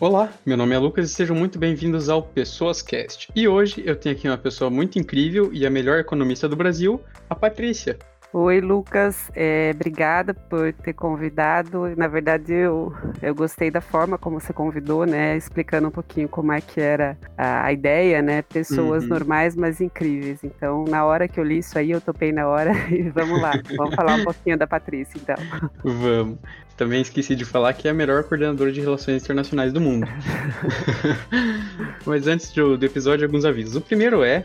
Olá, meu nome é Lucas e sejam muito bem-vindos ao Pessoas Cast. E hoje eu tenho aqui uma pessoa muito incrível e a melhor economista do Brasil, a Patrícia. Oi, Lucas. É, obrigada por ter convidado. Na verdade, eu, eu gostei da forma como você convidou, né? Explicando um pouquinho como é que era a, a ideia, né? Pessoas uhum. normais, mas incríveis. Então, na hora que eu li isso aí, eu topei na hora e vamos lá. Vamos falar um pouquinho da Patrícia, então. Vamos. Também esqueci de falar que é a melhor coordenadora de relações internacionais do mundo. mas antes do, do episódio, alguns avisos. O primeiro é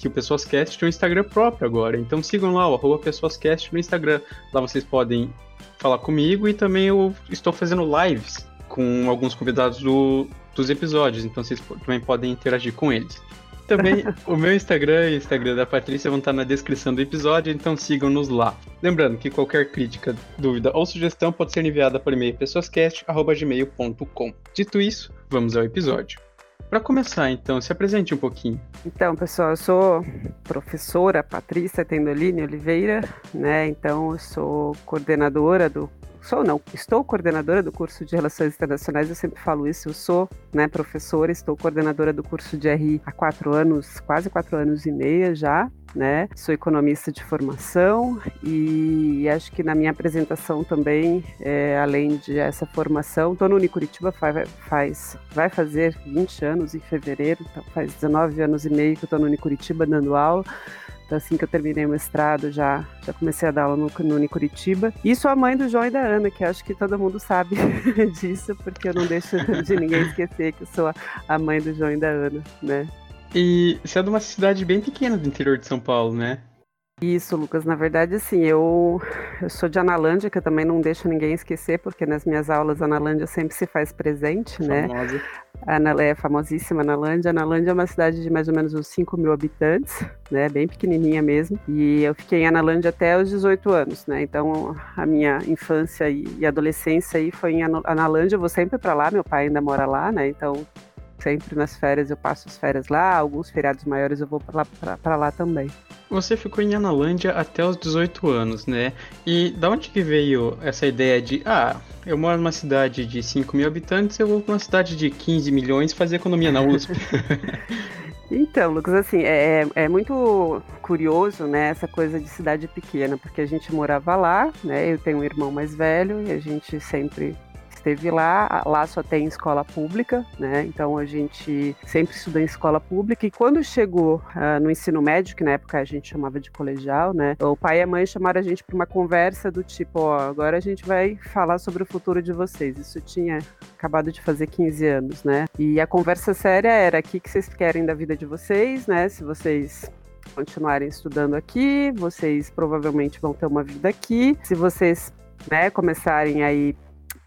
que o PessoasCast tem um Instagram próprio agora. Então sigam lá, o PessoasCast no Instagram. Lá vocês podem falar comigo e também eu estou fazendo lives com alguns convidados do, dos episódios. Então vocês também podem interagir com eles. Também o meu Instagram e o Instagram da Patrícia vão estar na descrição do episódio, então sigam-nos lá. Lembrando que qualquer crítica, dúvida ou sugestão pode ser enviada por e-mail pessoascast.gmail.com. Dito isso, vamos ao episódio. Para começar, então, se apresente um pouquinho. Então, pessoal, eu sou professora Patrícia Tendoline Oliveira, né? Então, eu sou coordenadora do sou não, estou coordenadora do curso de Relações Internacionais, eu sempre falo isso, eu sou né, professora, estou coordenadora do curso de RI há quatro anos, quase quatro anos e meia já, né? Sou economista de formação e acho que na minha apresentação também, é, além de essa formação, estou no Unicuritiba faz, faz, vai fazer 20 anos em fevereiro, então faz 19 anos e meio que estou no Unicuritiba dando aula. Então, assim que eu terminei o mestrado, já, já comecei a dar aula no, no Unicuritiba. E sou a mãe do João e da Ana, que acho que todo mundo sabe disso, porque eu não deixo de ninguém esquecer que eu sou a, a mãe do João e da Ana, né? E você é de uma cidade bem pequena do interior de São Paulo, né? Isso, Lucas. Na verdade, assim, eu, eu sou de Analândia, que eu também não deixo ninguém esquecer, porque nas minhas aulas a Analândia sempre se faz presente, né? A é famosíssima Analândia. Analândia é uma cidade de mais ou menos uns 5 mil habitantes, né? Bem pequenininha mesmo. E eu fiquei em Analândia até os 18 anos, né? Então, a minha infância e adolescência aí foi em Analândia. Eu vou sempre para lá, meu pai ainda mora lá, né? Então, sempre nas férias eu passo as férias lá, alguns feriados maiores eu vou para lá, lá também. Você ficou em Analândia até os 18 anos, né? E da onde que veio essa ideia de, ah, eu moro numa cidade de 5 mil habitantes, eu vou para uma cidade de 15 milhões fazer economia na USP? Então, Lucas, assim, é, é, é muito curioso, né, essa coisa de cidade pequena, porque a gente morava lá, né, eu tenho um irmão mais velho e a gente sempre esteve lá, lá só tem escola pública, né? Então a gente sempre estudou em escola pública e quando chegou uh, no ensino médio, que na época a gente chamava de colegial, né? O pai e a mãe chamaram a gente para uma conversa do tipo, ó, agora a gente vai falar sobre o futuro de vocês. Isso tinha acabado de fazer 15 anos, né? E a conversa séria era o que, que vocês querem da vida de vocês, né? Se vocês continuarem estudando aqui, vocês provavelmente vão ter uma vida aqui. Se vocês né, começarem aí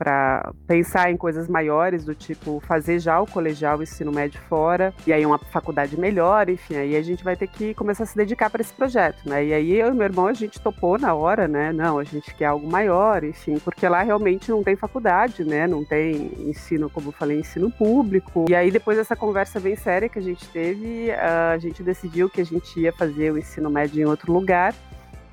para pensar em coisas maiores, do tipo fazer já o colegial, o ensino médio fora, e aí uma faculdade melhor, enfim, aí a gente vai ter que começar a se dedicar para esse projeto, né? E aí eu e meu irmão, a gente topou na hora, né? Não, a gente quer algo maior, enfim, porque lá realmente não tem faculdade, né? Não tem ensino, como eu falei, ensino público. E aí depois dessa conversa bem séria que a gente teve, a gente decidiu que a gente ia fazer o ensino médio em outro lugar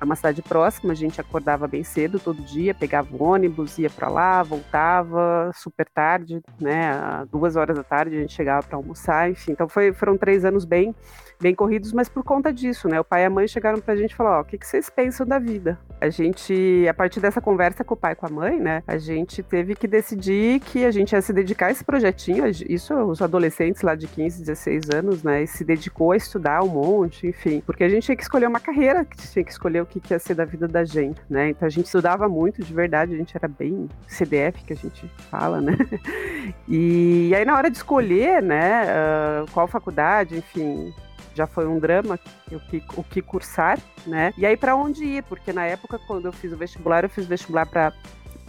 uma cidade próxima, a gente acordava bem cedo todo dia, pegava o ônibus, ia para lá, voltava super tarde, né? Duas horas da tarde a gente chegava para almoçar, enfim. Então foi, foram três anos bem bem corridos, mas por conta disso, né? O pai e a mãe chegaram pra gente e falaram, ó, o que, que vocês pensam da vida? A gente, a partir dessa conversa com o pai e com a mãe, né? A gente teve que decidir que a gente ia se dedicar a esse projetinho, isso os adolescentes lá de 15, 16 anos, né? E se dedicou a estudar um monte, enfim. Porque a gente tinha que escolher uma carreira, tinha que escolher o que, que ia ser da vida da gente, né? Então a gente estudava muito, de verdade, a gente era bem CDF, que a gente fala, né? E aí na hora de escolher, né, uh, qual faculdade, enfim, já foi um drama o que, o que cursar, né? E aí para onde ir? Porque na época quando eu fiz o vestibular, eu fiz vestibular para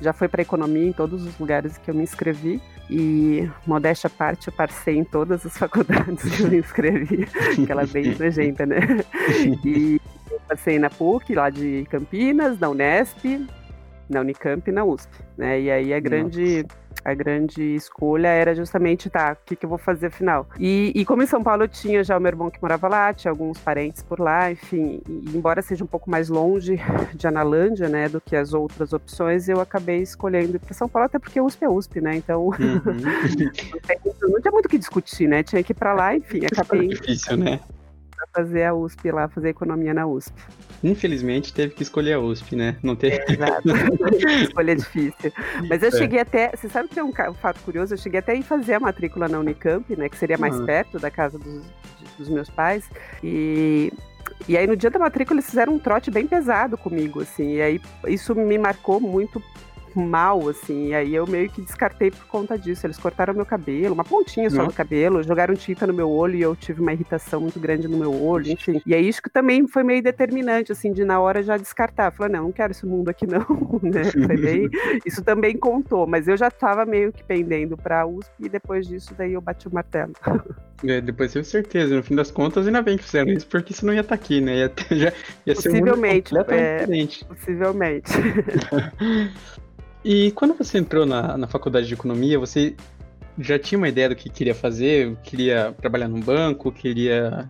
já foi para economia em todos os lugares que eu me inscrevi e modéstia à parte eu passei em todas as faculdades que eu me inscrevi, aquela bem nojenta, né? E passei na PUC lá de Campinas, na Unesp, na Unicamp e na USP, né? E aí a grande Nossa a grande escolha era justamente, tá, o que, que eu vou fazer afinal? E, e, como em São Paulo eu tinha já o meu irmão que morava lá, tinha alguns parentes por lá, enfim, e, embora seja um pouco mais longe de Analândia, né, do que as outras opções, eu acabei escolhendo ir para São Paulo, até porque USP é USP, né, então uhum. não, tinha muito o que discutir, né, tinha que ir para lá, enfim, acabei... difícil, né? fazer a USP lá, fazer economia na USP. Infelizmente teve que escolher a USP, né? Não teve. É, exato. Escolha difícil. Mas eu é. cheguei até. Você sabe que é um, um, fato curioso? Eu cheguei até a fazer a matrícula na Unicamp, né? Que seria mais uhum. perto da casa dos, dos meus pais. E e aí no dia da matrícula eles fizeram um trote bem pesado comigo, assim. E aí isso me marcou muito mal, assim. E aí eu meio que descartei por conta disso. Eles cortaram meu cabelo, uma pontinha só Não. do cabelo, jogaram tinta no meu olho e eu tive uma irritação muito grande no meu olho, enfim. E aí isso que também foi meio determinante, assim, de na hora já descartar. Falei, não, não quero esse mundo aqui não, né? Meio... isso também contou, mas eu já tava meio que pendendo pra USP e depois disso daí eu bati o martelo. É, depois tenho certeza, no fim das contas, ainda bem que fizeram isso, porque você não ia estar tá aqui, né? Ia, ter, já, ia ser possivelmente, um é, diferente. Possivelmente. E quando você entrou na, na faculdade de economia, você já tinha uma ideia do que queria fazer? Queria trabalhar num banco? Queria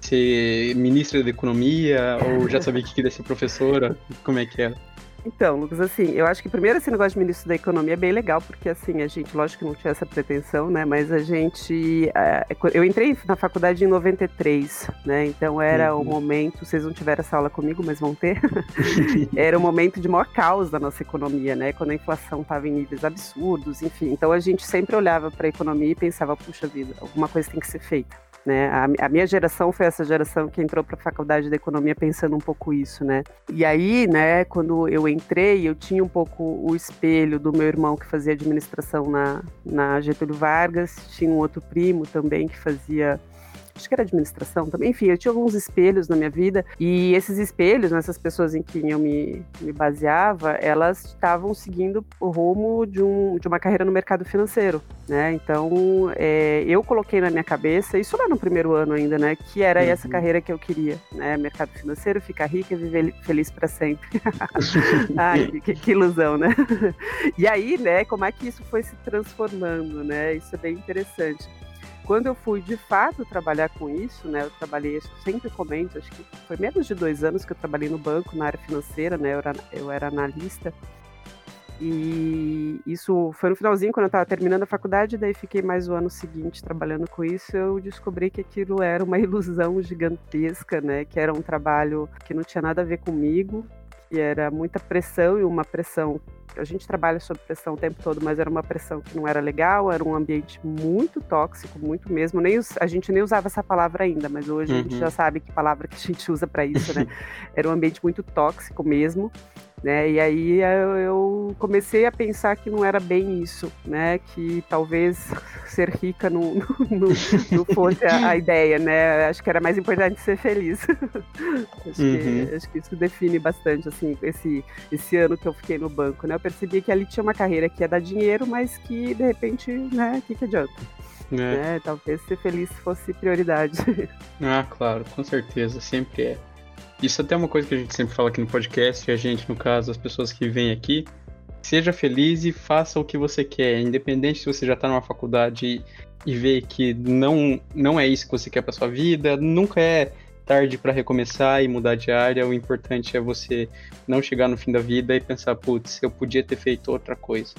ser ministra da economia? Ou já sabia que queria ser professora? Como é que era? Então, Lucas, assim, eu acho que primeiro esse negócio de ministro da economia é bem legal, porque assim, a gente, lógico que não tinha essa pretensão, né, mas a gente, uh, eu entrei na faculdade em 93, né, então era uhum. o momento, vocês não tiveram essa aula comigo, mas vão ter, era o momento de maior caos da nossa economia, né, quando a inflação estava em níveis absurdos, enfim, então a gente sempre olhava para a economia e pensava, puxa vida, alguma coisa tem que ser feita. Né? A, a, minha geração foi essa geração que entrou para a faculdade de economia pensando um pouco isso, né? E aí, né, quando eu entrei, eu tinha um pouco o espelho do meu irmão que fazia administração na, na Getúlio Vargas, tinha um outro primo também que fazia acho que era administração também. Enfim, eu tinha alguns espelhos na minha vida e esses espelhos, nessas pessoas em quem eu me, me baseava, elas estavam seguindo o rumo de, um, de uma carreira no mercado financeiro, né? Então, é, eu coloquei na minha cabeça, isso lá no primeiro ano ainda, né? Que era uhum. essa carreira que eu queria, né? Mercado financeiro, ficar rica e viver feliz para sempre. Ai, que, que, ilusão, né? e aí, né? Como é que isso foi se transformando, né? Isso é bem interessante. Quando eu fui de fato trabalhar com isso, né, eu trabalhei, sempre comento, acho que foi menos de dois anos que eu trabalhei no banco, na área financeira, né, eu era, eu era analista. E isso foi no finalzinho, quando eu estava terminando a faculdade, daí fiquei mais o ano seguinte trabalhando com isso. Eu descobri que aquilo era uma ilusão gigantesca, né? Que era um trabalho que não tinha nada a ver comigo, que era muita pressão e uma pressão a gente trabalha sob pressão o tempo todo, mas era uma pressão que não era legal, era um ambiente muito tóxico, muito mesmo. Nem a gente nem usava essa palavra ainda, mas hoje uhum. a gente já uhum. sabe que palavra que a gente usa para isso, né? era um ambiente muito tóxico mesmo. Né? E aí eu comecei a pensar que não era bem isso, né? Que talvez ser rica não, não, não fosse a, a, ideia, né? Acho que era mais importante ser feliz. acho, uhum. que, acho, que, isso define bastante, assim, esse, esse ano que eu fiquei no banco, né? Eu percebi que ali tinha uma carreira que ia dar dinheiro, mas que, de repente, né? O que, que adianta? É. Né? Talvez ser feliz fosse prioridade. Ah, claro, com certeza, sempre é. Isso até é uma coisa que a gente sempre fala aqui no podcast, a gente, no caso, as pessoas que vêm aqui, seja feliz e faça o que você quer, independente se você já está numa faculdade e vê que não, não é isso que você quer para sua vida, nunca é tarde para recomeçar e mudar de área, o importante é você não chegar no fim da vida e pensar, putz, eu podia ter feito outra coisa.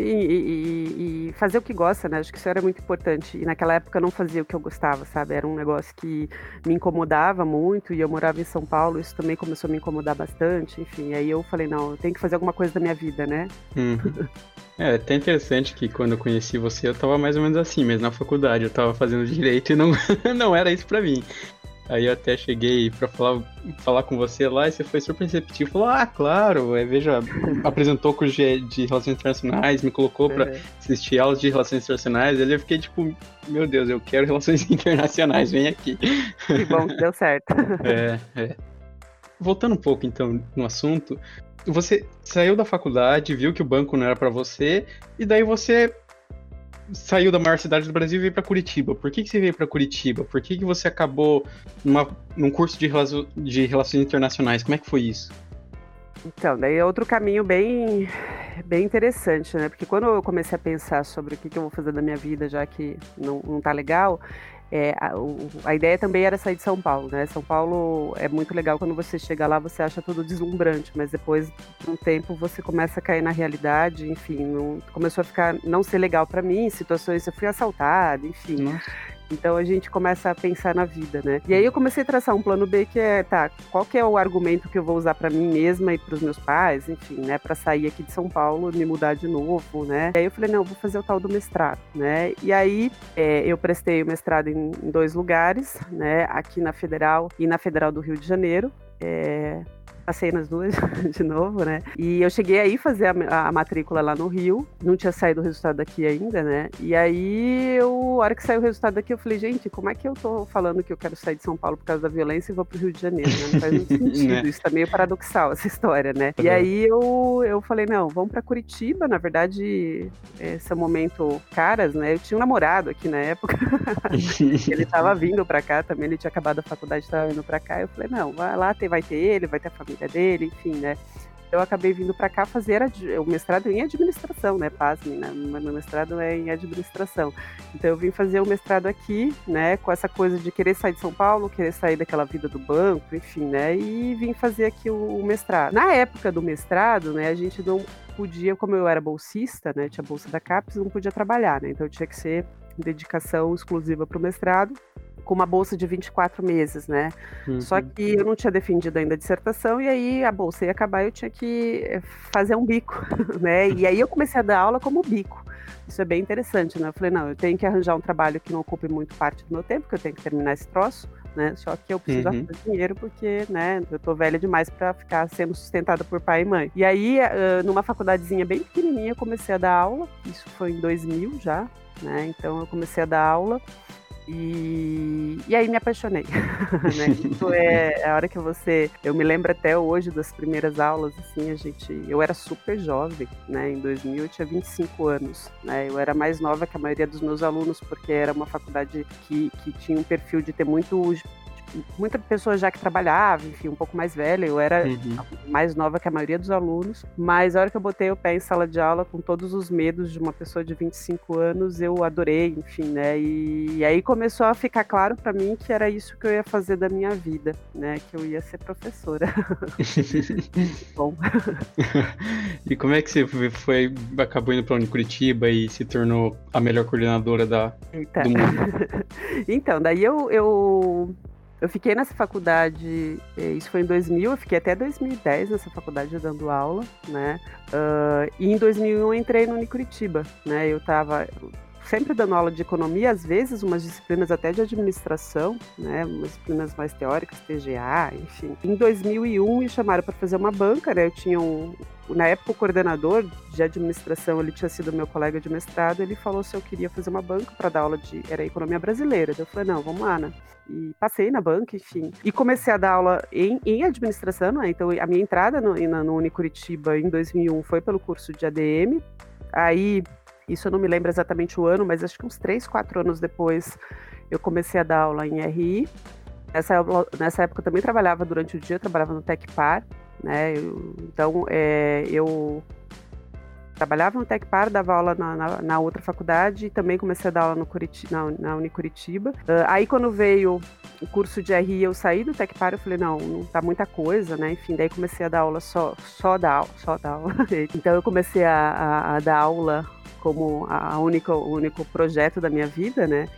Sim, e, e, fazer o que gosta, né? Acho que isso era muito importante. E naquela época eu não fazia o que eu gostava, sabe? Era um negócio que me incomodava muito e eu morava em São Paulo, isso também começou a me incomodar bastante, enfim. Aí eu falei, não, eu tenho que fazer alguma coisa da minha vida, né? Uhum. É, até interessante que quando eu conheci você eu tava mais ou menos assim, mas na faculdade eu tava fazendo direito e não, não era isso para mim. Aí eu até cheguei para falar, falar com você lá e você foi super receptivo. Falou, ah, claro, é, veja, apresentou curso de, de Relações Internacionais, me colocou para é. assistir aulas de Relações Internacionais. Ali eu fiquei tipo, meu Deus, eu quero Relações Internacionais, vem aqui. Que bom que deu certo. É, é. Voltando um pouco então no assunto, você saiu da faculdade, viu que o banco não era para você, e daí você saiu da maior cidade do Brasil e veio para Curitiba. Por que, que você veio para Curitiba? Por que, que você acabou numa, num curso de, de relações internacionais? Como é que foi isso? Então, daí é outro caminho bem, bem interessante, né? Porque quando eu comecei a pensar sobre o que, que eu vou fazer da minha vida, já que não, não tá legal, é, a, a, ideia também era sair de São Paulo, né? São Paulo é muito legal quando você chega lá, você acha tudo deslumbrante, mas depois de um tempo você começa a cair na realidade, enfim, não, começou a ficar não ser legal para mim, situações eu fui assaltada, enfim. Nossa. Então a gente começa a pensar na vida, né? E aí eu comecei a traçar um plano B que é, tá, qual que é o argumento que eu vou usar para mim mesma e para os meus pais, enfim, né, para sair aqui de São Paulo, me mudar de novo, né? E aí eu falei, não, vou fazer o tal do mestrado, né? E aí é, eu prestei o mestrado em, em dois lugares, né? Aqui na Federal e na Federal do Rio de Janeiro. É, passei nas duas de novo, né? E eu cheguei aí fazer a, a, matrícula lá no Rio, não tinha saído o resultado daqui ainda, né? E aí, eu, a hora que saiu o resultado daqui, eu falei, gente, como é que eu tô falando que eu quero sair de São Paulo por causa da violência e vou pro Rio de Janeiro, né? Não faz muito sentido, né? isso tá meio paradoxal, essa história, né? E aí eu, eu falei, não, vamos para Curitiba, na verdade, esse é o momento caras, né? Eu tinha um namorado aqui na época, ele tava vindo para cá também, ele tinha acabado a faculdade, tava vindo para cá, eu falei, não, vai lá, vai ter ele, vai ter a família dele, enfim, né? Eu acabei vindo para cá fazer o mestrado em administração, né? Pasmem, né? Meu mestrado é em administração. Então eu vim fazer o mestrado aqui, né? Com essa coisa de querer sair de São Paulo, querer sair daquela vida do banco, enfim, né? E vim fazer aqui o, mestrado. Na época do mestrado, né? A gente não podia, como eu era bolsista, né? Tinha bolsa da CAPES, não podia trabalhar, né? Então eu tinha que ser dedicação exclusiva para o mestrado com uma bolsa de 24 meses, né? Uhum. Só que eu não tinha defendido ainda a dissertação e aí a bolsa ia acabar eu tinha que eh, fazer um bico, né? E aí eu comecei a dar aula como bico. Isso é bem interessante, né? Eu falei, não, eu tenho que arranjar um trabalho que não ocupe muito parte do meu tempo, que eu tenho que terminar esse troço, né? Só que eu preciso uhum. dinheiro porque, né, eu tô velha demais para ficar sendo sustentada por pai e mãe. E aí, numa faculdadezinha bem pequenininha, eu comecei a dar aula. Isso foi em 2000 já, né? Então eu comecei a dar aula e, e aí me apaixonei. né? Isso é a hora que você. Eu me lembro até hoje das primeiras aulas, assim, a gente. Eu era super jovem, né? Em 2000 eu tinha 25 anos. Né? Eu era mais nova que a maioria dos meus alunos, porque era uma faculdade que, que tinha um perfil de ter muito muita pessoa já que trabalhava, enfim, um pouco mais velha, eu era uhum. mais nova que a maioria dos alunos, mas a hora que eu botei o pé em sala de aula com todos os medos de uma pessoa de 25 anos, eu adorei, enfim, né? E, e aí começou a ficar claro para mim que era isso que eu ia fazer da minha vida, né? Que eu ia ser professora. Bom. e como é que você foi, acabou indo para Curitiba e se tornou a melhor coordenadora da, Eita. do mundo? então, daí eu, eu eu fiquei nessa faculdade, eh, isso foi em 2000, eu fiquei até 2010 nessa faculdade dando aula, né? Uh, e em 2001 eu entrei no Unicuritiba, né? Eu estava sempre dando aula de economia, às vezes umas disciplinas até de administração, né, umas disciplinas mais teóricas, TGA, enfim. Em 2001 me chamaram para fazer uma banca, né, eu tinha um, na época o coordenador de administração, ele tinha sido meu colega de mestrado, ele falou se eu queria fazer uma banca para dar aula de, era economia brasileira, eu falei, não, vamos lá, né. E passei na banca, enfim. E comecei a dar aula em, em administração, né? Então, a minha entrada no, no Unicuritiba em 2001 foi pelo curso de ADM. Aí isso eu não me lembro exatamente o ano, mas acho que uns três, quatro anos depois eu comecei a dar aula em RI. Nessa, nessa época eu também trabalhava durante o dia, trabalhava no Tecpar, né? Eu, então é, eu trabalhava no Tecpar, dava aula na, na, na, outra faculdade e também comecei a dar aula no Curitiba, na, na Unicuritiba. Uh, aí quando veio o curso de RI, eu saí do Tecpar, eu falei, não, não tá muita coisa, né? Enfim, daí comecei a dar aula só, só dar aula, só dar aula. então eu comecei a, a, a dar aula como a única, o único projeto da minha vida, né?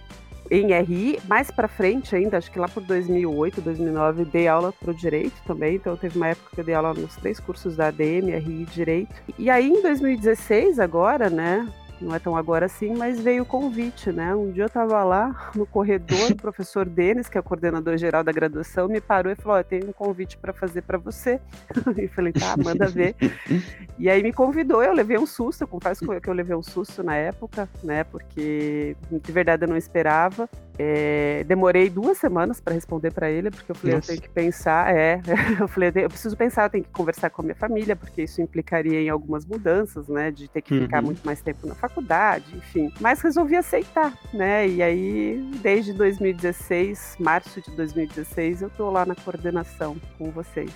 Em RI, mais para frente ainda, acho que lá por 2008, 2009, dei aula para o direito também. Então teve uma época que eu dei aula nos três cursos da ADM, RI e direito. E aí em 2016, agora, né? Não é tão agora assim, mas veio o convite, né? Um dia eu estava lá no corredor, o professor Denis, que é o coordenador geral da graduação, me parou e falou: oh, tenho um convite para fazer para você. e falei: tá, manda ver. e aí me convidou, eu levei um susto, confesso que eu levei um susto na época, né? Porque de verdade eu não esperava. É, demorei duas semanas para responder para ele, porque eu falei, Nossa. eu tenho que pensar, é, eu falei, eu preciso pensar, eu tenho que conversar com a minha família, porque isso implicaria em algumas mudanças, né, de ter que uhum. ficar muito mais tempo na faculdade, enfim. Mas resolvi aceitar, né, e aí, desde 2016, março de 2016, eu tô lá na coordenação com vocês.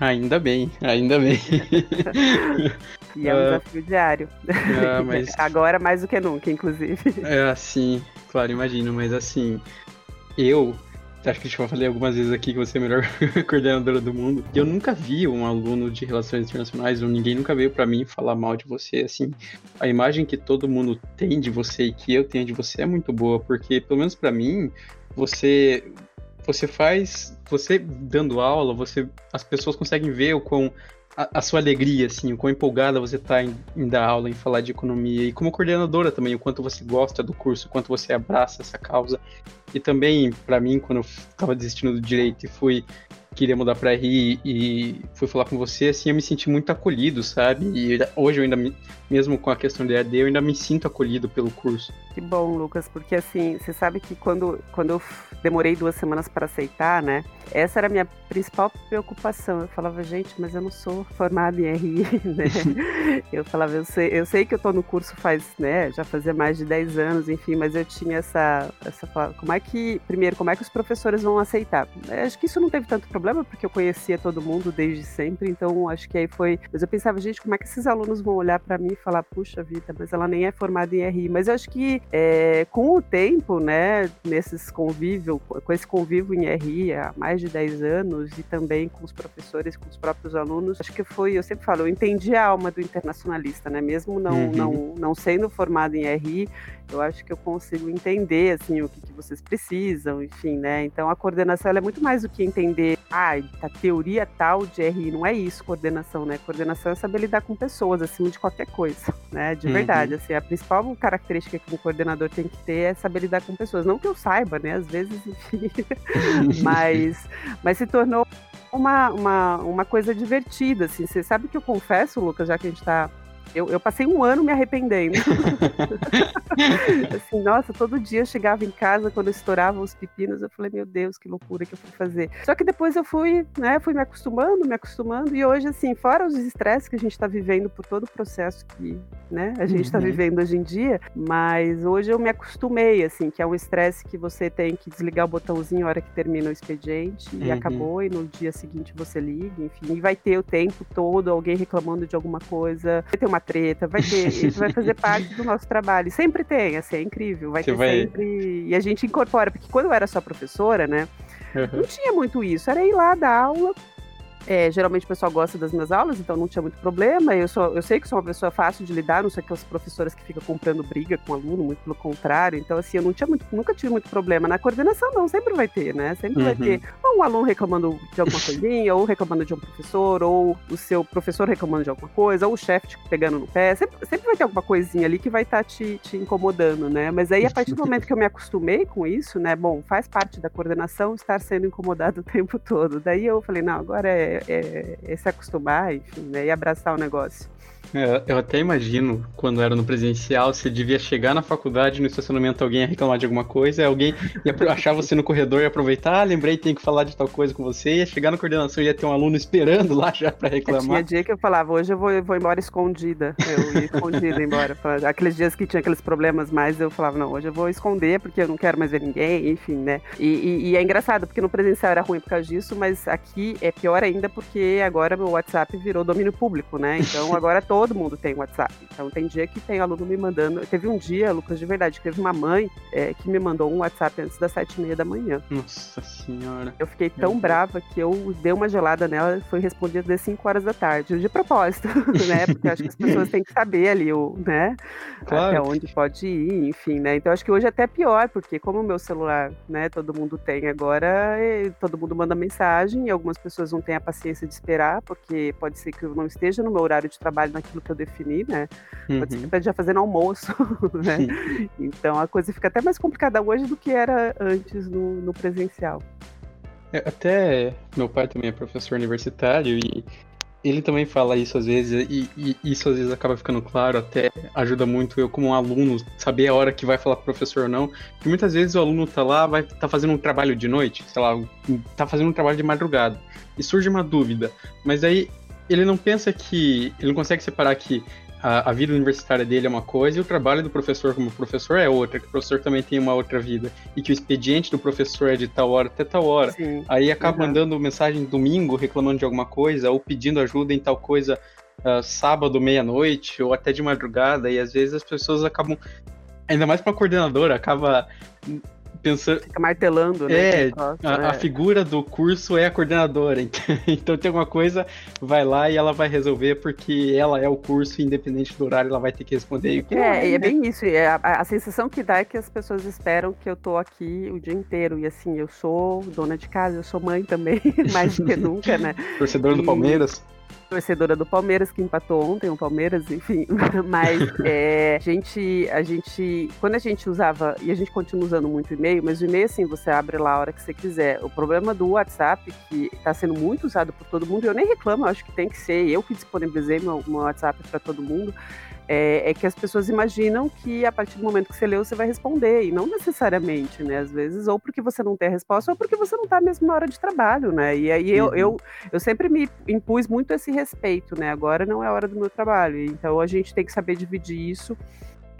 Ainda bem, ainda bem. e é um uh, desafio diário. Uh, mas... Agora mais do que nunca, inclusive. É, assim, claro, imagino, mas assim, eu acho que eu falei algumas vezes aqui que você é a melhor coordenadora do mundo. Eu nunca vi um aluno de relações internacionais, ou ninguém nunca veio para mim falar mal de você. Assim, a imagem que todo mundo tem de você e que eu tenho de você é muito boa, porque pelo menos para mim, você você faz, você dando aula, você as pessoas conseguem ver o quão a, sua alegria, assim, o quão empolgada você está em, em, dar aula, em falar de economia, e como coordenadora também, o quanto você gosta do curso, o quanto você abraça essa causa. E também, para mim, quando eu estava desistindo do direito e fui queria mudar para RI e fui falar com você, assim, eu me senti muito acolhido, sabe? E hoje eu ainda, me, mesmo com a questão da EAD, eu ainda me sinto acolhido pelo curso. Que bom, Lucas, porque assim, você sabe que quando, quando eu demorei duas semanas para aceitar, né? Essa era a minha principal preocupação. Eu falava, gente, mas eu não sou formada em RI, né? eu falava, eu sei, eu sei que eu tô no curso faz, né, já fazia mais de 10 anos, enfim, mas eu tinha essa, essa como é que, primeiro, como é que os professores vão aceitar? Eu acho que isso não teve tanto problema, porque eu conhecia todo mundo desde sempre, então acho que aí foi, mas eu pensava, gente, como é que esses alunos vão olhar para mim e falar, puxa vida, mas ela nem é formada em RI, mas eu acho que é, com o tempo, né, nesses convívio, com esse convívio em RI há mais de 10 anos e também com os professores, com os próprios alunos, acho que foi, eu sempre falo, eu entendi a alma do internacionalista, né, mesmo não, uhum. não, não sendo formado em RI, eu acho que eu consigo entender, assim, o que, que vocês precisam, enfim, né, então a coordenação é muito mais do que entender, ah, a teoria tal de RI, não é isso coordenação, né, coordenação é saber lidar com pessoas acima de qualquer coisa, né, de uhum. verdade, assim, a principal característica que um coordenador tem que ter é saber lidar com pessoas. Não que eu saiba, né? Às vezes, enfim. mas, mas se tornou uma, uma, uma coisa divertida, assim. Você sabe que eu confesso, Lucas, já que a gente está eu, eu passei um ano me arrependendo. assim, nossa, todo dia eu chegava em casa, quando estouravam os pepinos, eu falei, meu Deus, que loucura que eu fui fazer. Só que depois eu fui, né, fui me acostumando, me acostumando, e hoje, assim, fora os estresses que a gente está vivendo por todo o processo que, né, a gente está uhum. vivendo hoje em dia, mas hoje eu me acostumei, assim, que é um estresse que você tem que desligar o botãozinho na hora que termina o expediente, e uhum. acabou, e no dia seguinte você liga, enfim, e vai ter o tempo todo alguém reclamando de alguma coisa, vai ter uma treta, vai ter, isso vai fazer parte do nosso trabalho. Sempre tem, assim, é incrível, vai Você ter vai... sempre. E a gente incorpora, porque quando eu era só professora, né? Uhum. Não tinha muito isso, era ir lá dar aula, é, geralmente o pessoal gosta das minhas aulas, então não tinha muito problema. Eu, sou, eu sei que sou uma pessoa fácil de lidar, não sou aquelas professoras que ficam comprando briga com o aluno, muito pelo contrário. Então, assim, eu não tinha muito, nunca tive muito problema. Na coordenação, não, sempre vai ter, né? Sempre uhum. vai ter ou um aluno reclamando de alguma coisinha, ou reclamando de um professor, ou o seu professor reclamando de alguma coisa, ou o chefe te pegando no pé. Sempre, sempre vai ter alguma coisinha ali que vai estar tá te, te incomodando, né? Mas aí, a partir do momento que eu me acostumei com isso, né? Bom, faz parte da coordenação estar sendo incomodado o tempo todo. Daí eu falei, não, agora é é, é, se acostumar, enfim, né, e abraçar o negócio. É, eu até imagino, quando era no presencial, você devia chegar na faculdade, no estacionamento, alguém ia reclamar de alguma coisa, alguém ia achar você no corredor e aproveitar, ah, lembrei, tem que falar de tal coisa com você, ia chegar na coordenação e ia ter um aluno esperando lá já para reclamar. Tinha dia que eu falava, hoje eu vou, eu vou embora escondida, eu ia escondida embora. Aqueles dias que tinha aqueles problemas mais, eu falava, não, hoje eu vou esconder porque eu não quero mais ver ninguém, enfim, né. E, e, e é engraçado, porque no presencial era ruim por causa disso, mas aqui é pior ainda porque agora meu WhatsApp virou domínio público, né, então agora todo todo mundo tem WhatsApp. Então tem dia que tem aluno me mandando. Teve um dia, Lucas, de verdade, que teve uma mãe é, que me mandou um WhatsApp antes das sete e meia da manhã. Nossa senhora. Eu fiquei tão brava que eu dei uma gelada nela e foi respondida às 5 horas da tarde. De propósito, né? Porque acho que as pessoas têm que saber ali, o, né? Claro. Até onde pode ir, enfim, né? Então acho que hoje é até pior, porque como o meu celular, né, todo mundo tem agora, todo mundo manda mensagem e algumas pessoas não têm a paciência de esperar, porque pode ser que eu não esteja no meu horário de trabalho naquilo que eu defini, né? Uhum. Pode ser eu esteja fazendo almoço, né? então a coisa fica até mais complicada hoje do que era antes no, no presencial. É, até meu pai também é professor universitário e ele também fala isso às vezes, e, e, isso às vezes acaba ficando claro, até ajuda muito eu como um aluno saber a hora que vai falar com o professor ou não. Porque muitas vezes o aluno tá lá, vai tá fazendo um trabalho de noite, sei lá, tá fazendo um trabalho de madrugada, e surge uma dúvida, mas aí ele não pensa que. Ele não consegue separar que a, a, vida universitária dele é uma coisa e o trabalho do professor como professor é outra, que o professor também tem uma outra vida. E que o expediente do professor é de tal hora até tal hora. Sim. Aí acaba uhum. mandando mensagem domingo reclamando de alguma coisa ou pedindo ajuda em tal coisa uh, sábado, meia-noite ou até de madrugada. E às vezes as pessoas acabam. Ainda mais para coordenadora, acaba pensando. Fica martelando, né? É, a, é. a, figura do curso é a coordenadora. Então tem alguma coisa, vai lá e ela vai resolver, porque ela é o curso, independente do horário, ela vai ter que responder. É, é, é né? bem isso. É, a, a, sensação que dá é que as pessoas esperam que eu tô aqui o dia inteiro. E assim, eu sou dona de casa, eu sou mãe também, mais do que nunca, né? Torcedora do Palmeiras torcedora do Palmeiras, que empatou ontem o Palmeiras, enfim. Mas é, a, gente, a gente, quando a gente usava, e a gente continua usando muito e-mail, mas o e-mail, assim, você abre lá a hora que você quiser. O problema do WhatsApp, que está sendo muito usado por todo mundo, eu nem reclamo, eu acho que tem que ser. Eu que disponibilizei meu, meu WhatsApp para todo mundo é, é, que as pessoas imaginam que a partir do momento que você leu, você vai responder, e não necessariamente, né? Às vezes, ou porque você não tem a resposta, ou porque você não está mesmo na hora de trabalho, né? E aí eu, uhum. eu, eu sempre me impus muito esse respeito, né? Agora não é a hora do meu trabalho, então a gente tem que saber dividir isso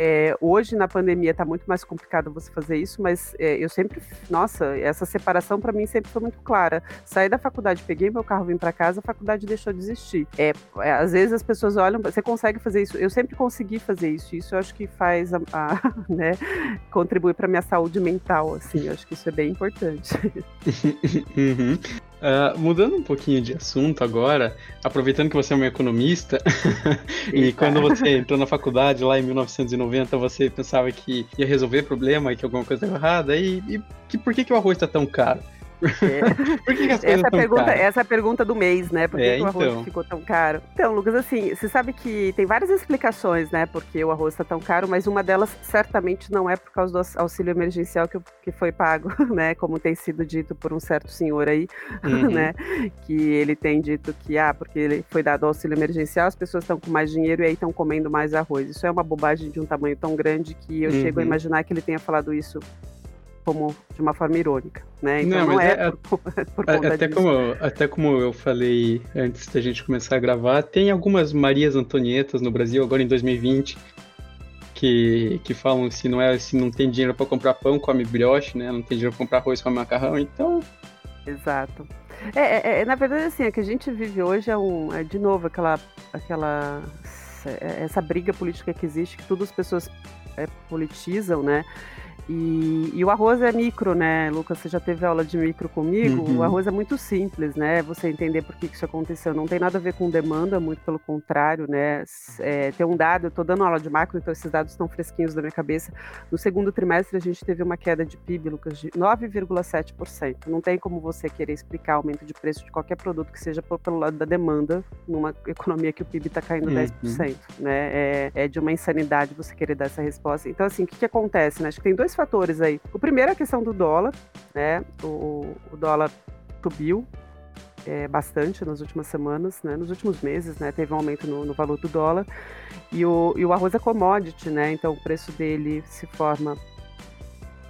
é, hoje, na pandemia, está muito mais complicado você fazer isso, mas é, eu sempre, nossa, essa separação para mim sempre foi muito clara. Saí da faculdade, peguei meu carro, vim para casa, a faculdade deixou de existir. É, é, às vezes as pessoas olham, você consegue fazer isso? Eu sempre consegui fazer isso. Isso eu acho que faz, a, a né, contribui para minha saúde mental, assim. Eu acho que isso é bem importante. uhum. Uh, mudando um pouquinho de assunto agora, aproveitando que você é uma economista, e quando você entrou na faculdade lá em 1990, você pensava que ia resolver problema, que alguma coisa estava errada, e, e que, por que, que o arroz está tão caro? É. Por que, que as essa, pergunta, essa é a pergunta do mês, né? Por que, é, que o arroz então. ficou tão caro? Então, Lucas, assim, você sabe que tem várias explicações, né? Porque o arroz está tão caro, mas uma delas certamente não é por causa do auxílio emergencial que, que foi pago, né? Como tem sido dito por um certo senhor aí, uhum. né? Que ele tem dito que, ah, porque ele foi dado auxílio emergencial, as pessoas estão com mais dinheiro e aí estão comendo mais arroz. Isso é uma bobagem de um tamanho tão grande que eu uhum. chego a imaginar que ele tenha falado isso como de uma forma irônica, né? Então não, não é, é, por, por conta até disso. como até como eu falei antes da gente começar a gravar, tem algumas Marias Antonietas no Brasil agora em 2020 que, que falam se não é se não tem dinheiro para comprar pão come brioche, né? Não tem dinheiro para comprar arroz come macarrão, então Exato. É, é, é, na verdade, assim, o que a gente vive hoje é um, é de novo aquela, aquela, essa briga política que existe, que todas as pessoas é, politizam, né? E, e, o arroz é micro, né, Lucas? Você já teve aula de micro comigo? Uhum. O arroz é muito simples, né? Você entender por que isso aconteceu. Não tem nada a ver com demanda, muito pelo contrário, né? É, tem um dado, eu estou dando aula de macro, então esses dados estão fresquinhos da minha cabeça. No segundo trimestre, a gente teve uma queda de PIB, Lucas, de 9,7%. Não tem como você querer explicar aumento de preço de qualquer produto que seja pelo lado da demanda, numa economia que o PIB está caindo uhum. 10%, né? É, é de uma insanidade você querer dar essa resposta. Então, assim, o que, que acontece, né? Acho que tem dois fatores aí. O primeiro é a questão do dólar, né? O, o dólar subiu é, bastante nas últimas semanas, né? Nos últimos meses, né? Teve um aumento no, no valor do dólar. E o, e o arroz é commodity, né? Então o preço dele se forma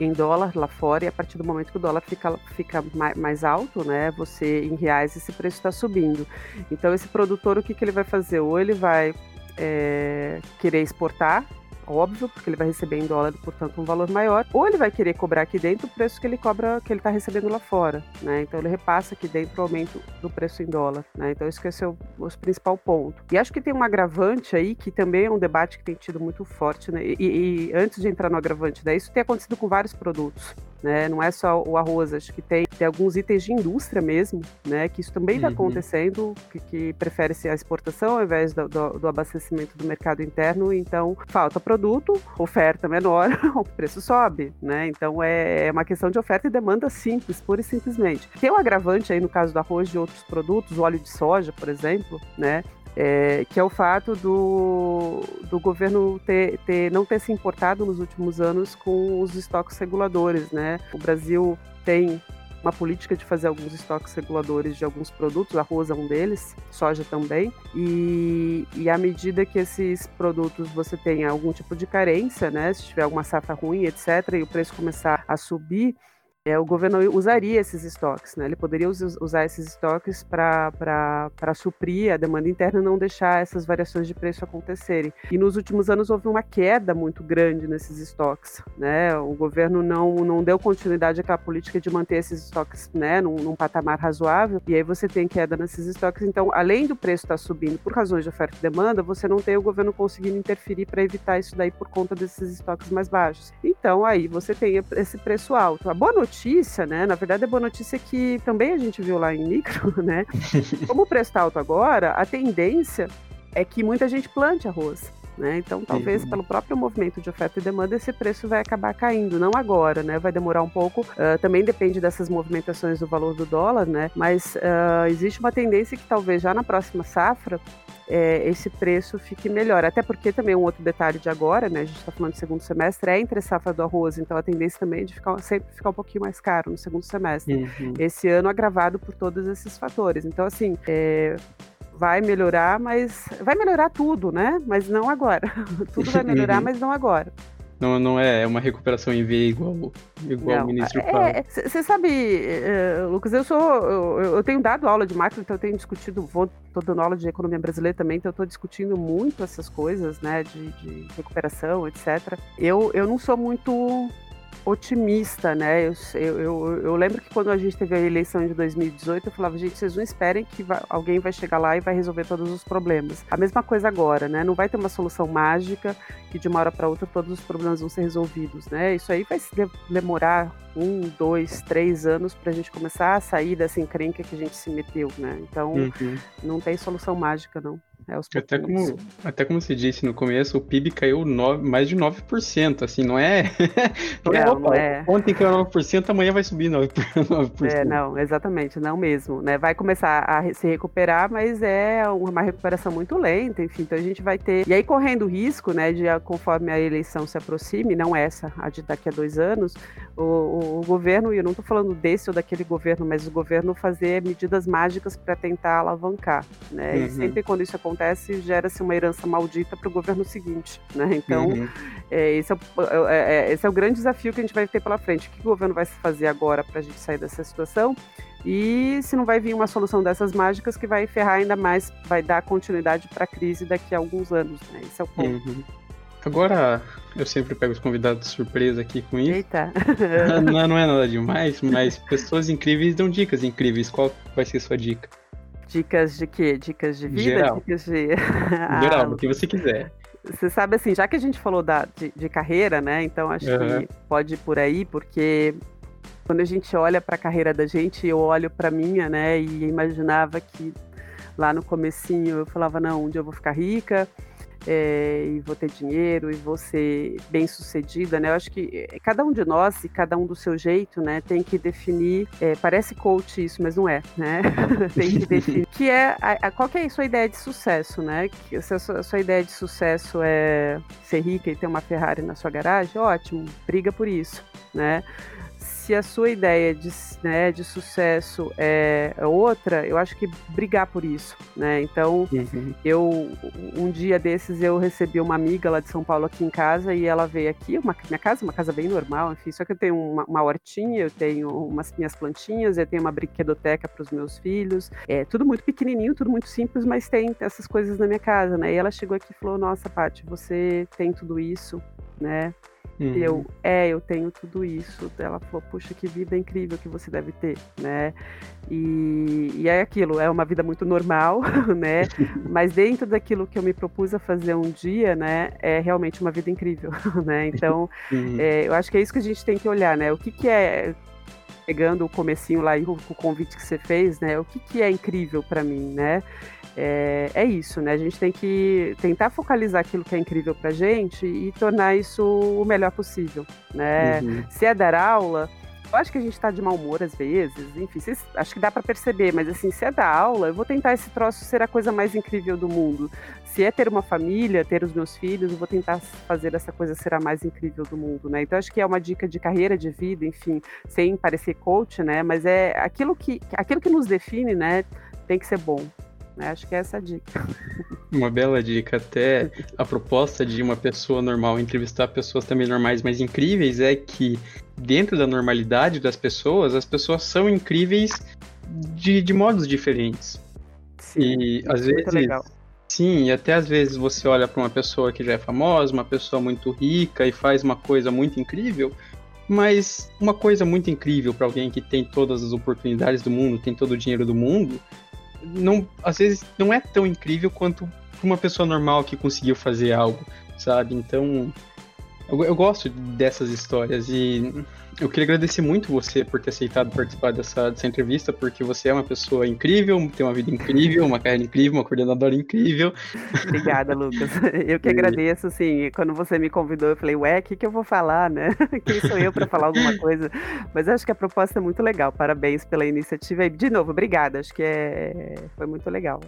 em dólar lá fora e a partir do momento que o dólar fica, fica mais alto, né, você em reais esse preço está subindo. Então esse produtor o que, que ele vai fazer? Ou ele vai é, querer exportar óbvio, porque ele vai receber em dólar, portanto, um valor maior, ou ele vai querer cobrar aqui dentro o preço que ele cobra, que ele está recebendo lá fora, né? Então ele repassa aqui dentro o aumento do preço em dólar, né? Então esse é o, o principal ponto. E acho que tem um agravante aí, que também é um debate que tem tido muito forte, né? E, e antes de entrar no agravante, né? Isso tem acontecido com vários produtos né? Não é só o arroz, acho que tem, tem alguns itens de indústria mesmo, né? Que isso também está uhum. acontecendo, que, que prefere-se a exportação ao invés do, do, do, abastecimento do mercado interno. Então, falta produto, oferta menor, o preço sobe, né? Então, é, é uma questão de oferta e demanda simples, pura e simplesmente. Tem um agravante aí no caso do arroz de outros produtos, o óleo de soja, por exemplo, né? É, que é o fato do, do governo ter, ter, não ter se importado nos últimos anos com os estoques reguladores. Né? O Brasil tem uma política de fazer alguns estoques reguladores de alguns produtos, arroz é um deles, soja também, e, e à medida que esses produtos você tenha algum tipo de carência, né, se tiver alguma safra ruim, etc., e o preço começar a subir, é, o governo usaria esses estoques, né? Ele poderia usar esses estoques para suprir a demanda interna e não deixar essas variações de preço acontecerem. E nos últimos anos houve uma queda muito grande nesses estoques, né? O governo não, não deu continuidade àquela política de manter esses estoques, né, num, num patamar razoável. E aí você tem queda nesses estoques. Então, além do preço estar tá subindo por razões de oferta e demanda, você não tem o governo conseguindo interferir para evitar isso daí por conta desses estoques mais baixos. Então, aí você tem esse preço alto. A boa notícia notícia, né? Na verdade, a boa notícia é que também a gente viu lá em micro, né? Como o preço está alto agora, a tendência é que muita gente plante arroz. Né? Então, talvez uhum. pelo próprio movimento de oferta e demanda, esse preço vai acabar caindo. Não agora, né? Vai demorar um pouco. Uh, também depende dessas movimentações do valor do dólar, né? Mas uh, existe uma tendência que talvez já na próxima safra é, esse preço fique melhor. Até porque também um outro detalhe de agora, né? A gente está falando de segundo semestre, é entre safra do arroz, então a tendência também é de ficar, sempre ficar um pouquinho mais caro no segundo semestre. Uhum. Esse ano agravado por todos esses fatores. Então, assim, é, vai melhorar, mas vai melhorar tudo, né? Mas não agora. tudo vai melhorar, uhum. mas não agora. Não, não é uma recuperação em V igual, igual não, o ministro é, fala. Você é, sabe, uh, Lucas, eu sou. Eu, eu, tenho dado aula de macro, então eu tenho discutido, vou, tô dando aula de economia brasileira também, então eu tô discutindo muito essas coisas, né? De, de recuperação, etc. Eu, eu não sou muito otimista, né? Eu, eu, eu, lembro que quando a gente teve a eleição de 2018, eu falava, gente, vocês não esperem que vai, alguém vai chegar lá e vai resolver todos os problemas. A mesma coisa agora, né? Não vai ter uma solução mágica que de uma hora para outra todos os problemas vão ser resolvidos, né? Isso aí vai demorar um, dois, três anos para a gente começar a sair dessa encrenca que a gente se meteu, né? Então, uhum. não tem solução mágica, não. É até, como, até como você disse no começo, o PIB caiu 9, mais de 9%, assim, não é. não, é, não é, Ontem caiu 9%, amanhã vai subir 9%. 9%. É, não, exatamente, não mesmo. Né? Vai começar a se recuperar, mas é uma recuperação muito lenta, enfim, então a gente vai ter. E aí, correndo o risco, né, de conforme a eleição se aproxime, não essa, a de daqui a dois anos, o, o, o governo, e eu não estou falando desse ou daquele governo, mas o governo fazer medidas mágicas para tentar alavancar. Né? Uhum. E sempre quando isso acontece, acontece, gera-se uma herança maldita para o governo seguinte. Né? Então, uhum. é, esse, é, é, é, esse é o grande desafio que a gente vai ter pela frente. O que o governo vai fazer agora para a gente sair dessa situação? E se não vai vir uma solução dessas mágicas que vai ferrar ainda mais, vai dar continuidade para a crise daqui a alguns anos. Né? Esse é o ponto. Uhum. Agora, eu sempre pego os convidados de surpresa aqui com isso. Eita! não, não é nada demais, mas pessoas incríveis dão dicas incríveis. Qual vai ser sua dica? Dicas de quê? Dicas de vida? Geral. Dicas de. Geral, o que você quiser. Você sabe assim, já que a gente falou da, de, de carreira, né? Então acho uhum. que pode ir por aí, porque quando a gente olha para a carreira da gente, eu olho para minha, né? E imaginava que lá no comecinho eu falava, não, um dia eu vou ficar rica, é, e vou ter dinheiro e vou ser bem sucedida, né? Eu acho que eh, cada um de nós e cada um do seu jeito, né, tem que definir. É, parece coach isso, mas não é, né? tem que definir que é a, a, qual que é a sua ideia de sucesso, né? Que se a sua, a sua ideia de sucesso é ser rica e ter uma Ferrari na sua garagem, ótimo, briga por isso, né? Se a sua ideia de, né, de sucesso é outra, eu acho que brigar por isso, né? Então, uhum. eu um dia desses eu recebi uma amiga lá de São Paulo aqui em casa e ela veio aqui, uma, minha casa, uma casa bem normal, enfim, só que eu tenho uma, uma hortinha, eu tenho umas minhas plantinhas, eu tenho uma brinquedoteca para os meus filhos, é tudo muito pequenininho, tudo muito simples, mas tem essas coisas na minha casa, né? E ela chegou aqui e falou: "Nossa, Paty, você tem tudo isso, né? Uhum. Eu, é, eu tenho tudo isso. Ela falou, puxa, que vida incrível que você deve ter, né? E, e é aquilo, é uma vida muito normal, né? Mas dentro daquilo que eu me propus a fazer um dia, né? É realmente uma vida incrível, né? Então, uhum. é, eu acho que é isso que a gente tem que olhar, né? O que que é pegando o comecinho lá e o, o convite que você fez, né? O que que é incrível para mim, né? é, é isso, né? A gente tem que tentar focalizar aquilo que é incrível pra gente e tornar isso o melhor possível, né? Uhum. Se é dar aula, Eu acho que a gente tá de mau humor às vezes, enfim, vocês, acho que dá para perceber, mas assim, se é da aula, eu vou tentar esse troço ser a coisa mais incrível do mundo. Se é ter uma família, ter os meus filhos, eu vou tentar fazer essa coisa ser a mais incrível do mundo, né? Então acho que é uma dica de carreira, de vida, enfim, sem parecer coach, né? Mas é aquilo que, aquilo que nos define, né? Tem que ser bom. Né? Acho que é essa a dica. Uma bela dica. Até a proposta de uma pessoa normal entrevistar pessoas também normais, mas incríveis, é que dentro da normalidade das pessoas, as pessoas são incríveis de, de modos diferentes. Sim, e às vezes. Legal. Sim, e até às vezes você olha para uma pessoa que já é famosa, uma pessoa muito rica e faz uma coisa muito incrível, mas uma coisa muito incrível para alguém que tem todas as oportunidades do mundo, tem todo o dinheiro do mundo, não, às vezes não é tão incrível quanto uma pessoa normal que conseguiu fazer algo, sabe? Então, eu, eu gosto dessas histórias e eu queria agradecer muito você por ter aceitado participar dessa, dessa entrevista, porque você é uma pessoa incrível, tem uma vida incrível, uma carreira incrível, uma coordenadora incrível. Obrigada, Lucas. Eu que agradeço, assim, quando você me convidou, eu falei, ué, o que, que eu vou falar, né? Quem sou eu para falar alguma coisa? Mas acho que a proposta é muito legal. Parabéns pela iniciativa. E, de novo, obrigada. Acho que é... foi muito legal.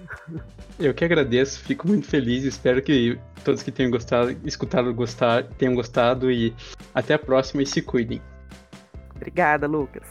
Eu que agradeço, fico muito feliz. Espero que todos que tenham gostado, escutado, gostar, tenham gostado e até a próxima e se cuidem. Obrigada, Lucas.